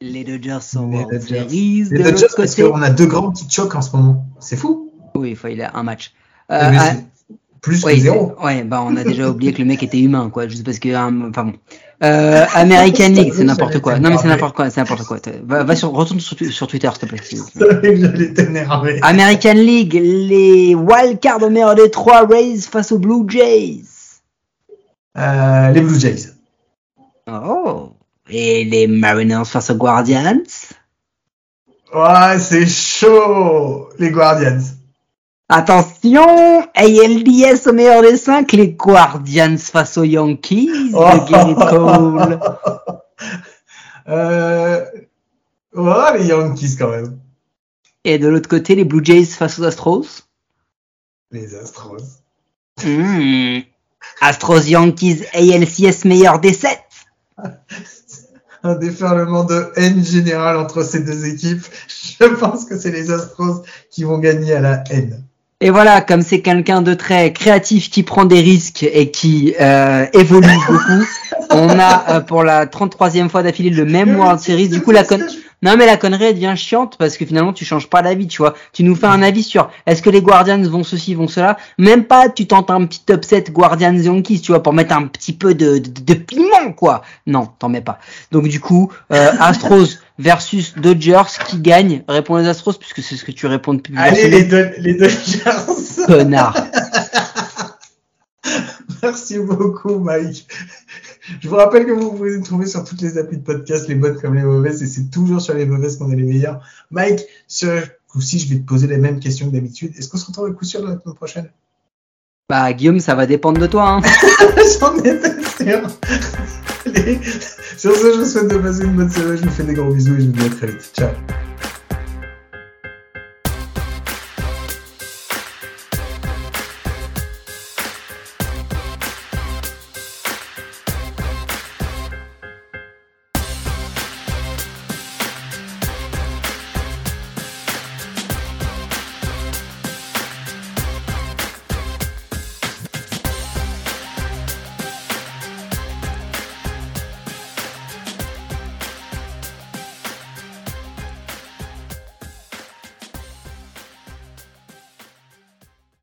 Speaker 2: Les Dodgers sont
Speaker 1: Les
Speaker 2: World
Speaker 1: Dodgers.
Speaker 2: Series.
Speaker 1: Les
Speaker 2: De
Speaker 1: Dodgers parce qu'on a deux grands qui choquent en ce moment. C'est fou.
Speaker 2: Oui, enfin, il a un match. Euh,
Speaker 1: plus
Speaker 2: ouais,
Speaker 1: que zéro.
Speaker 2: c'est- ouais, bah on a déjà oublié que le mec était humain, quoi, juste parce que, enfin bon. Euh, American League, c'est n'importe quoi. Non mais c'est n'importe quoi, c'est n'importe quoi. Va, va sur, retourne sur, sur Twitter, s'il te plaît.
Speaker 1: Je.
Speaker 2: American League, les wildcards au meilleur des trois Rays face aux Blue Jays.
Speaker 1: Euh, les Blue Jays.
Speaker 2: Oh. Et les Mariners face aux Guardians.
Speaker 1: Ouais, c'est chaud. Les Guardians.
Speaker 2: Attention, ALDS au meilleur des cinq, les Guardians face aux Yankees
Speaker 1: Oh.
Speaker 2: Cole. <laughs>
Speaker 1: Euh, ouais, les Yankees quand même.
Speaker 2: Et de l'autre côté, les Blue Jays face aux Astros.
Speaker 1: Les Astros.
Speaker 2: Hmm. Astros Yankees ALCS meilleur des 7. <laughs>
Speaker 1: Un déferlement de haine générale entre ces deux équipes. <laughs> Je pense que c'est les Astros qui vont gagner à la haine.
Speaker 2: Et voilà, comme c'est quelqu'un de très créatif qui prend des risques et qui euh, évolue <laughs> beaucoup, on a euh, pour la 33e fois d'affilée le même World Series. Du coup, la con... non mais la connerie elle devient chiante parce que finalement tu changes pas d'avis, tu vois. Tu nous fais un avis sur est-ce que les Guardians vont ceci, vont cela? Même pas, tu tentes un petit upset Guardians Yankees, tu vois, pour mettre un petit peu de, de, de piment, quoi. Non, t'en mets pas. Donc du coup, euh, Astros versus Dodgers qui gagne. Réponds les Astros puisque c'est ce que tu réponds depuis
Speaker 1: Allez, les, Do- les Dodgers. <laughs> <laughs>
Speaker 2: Connard.
Speaker 1: Merci beaucoup, Mike. Je vous rappelle que vous pouvez nous trouver sur toutes les applis de podcast, les bonnes comme les mauvaises, et c'est toujours sur les mauvaises qu'on est les meilleurs. Mike, ce coup-ci, je vais te poser les mêmes questions que d'habitude. Est-ce qu'on se retrouve à coup sûr la semaine prochaine?
Speaker 2: Bah Guillaume, ça va dépendre de toi. Hein. <laughs>
Speaker 1: J'en étais sûr. Allez, Sur ce, je vous souhaite de passer une bonne semaine. Je vous fais des gros